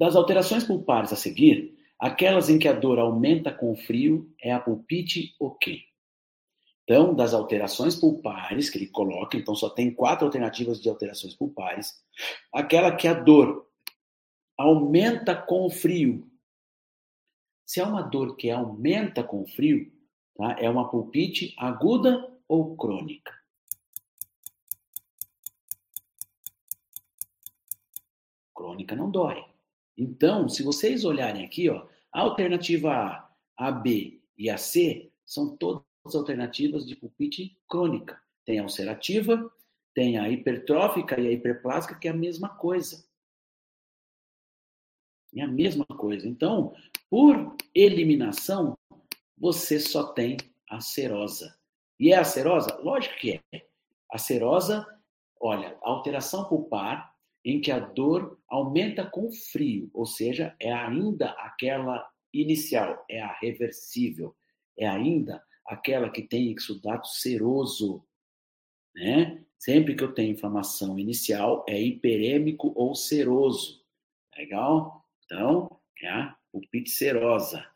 Das alterações pulpares a seguir, aquelas em que a dor aumenta com o frio é a pulpite ok. Então, das alterações pulpares que ele coloca, então só tem quatro alternativas de alterações pulpares. Aquela que a dor aumenta com o frio. Se é uma dor que aumenta com o frio, tá? é uma pulpite aguda ou crônica. Crônica não dói. Então, se vocês olharem aqui, ó, a alternativa A, a B e a C são todas alternativas de pulpite crônica. Tem a ulcerativa, tem a hipertrófica e a hiperplásica, que é a mesma coisa. É a mesma coisa. Então, por eliminação, você só tem a serosa. E é a serosa? Lógico que é. A serosa, olha, alteração pulpar em que a dor aumenta com frio, ou seja, é ainda aquela inicial, é a reversível, é ainda aquela que tem exudato seroso, né? Sempre que eu tenho inflamação inicial, é hiperêmico ou seroso. Legal? Então, é a pulpite serosa.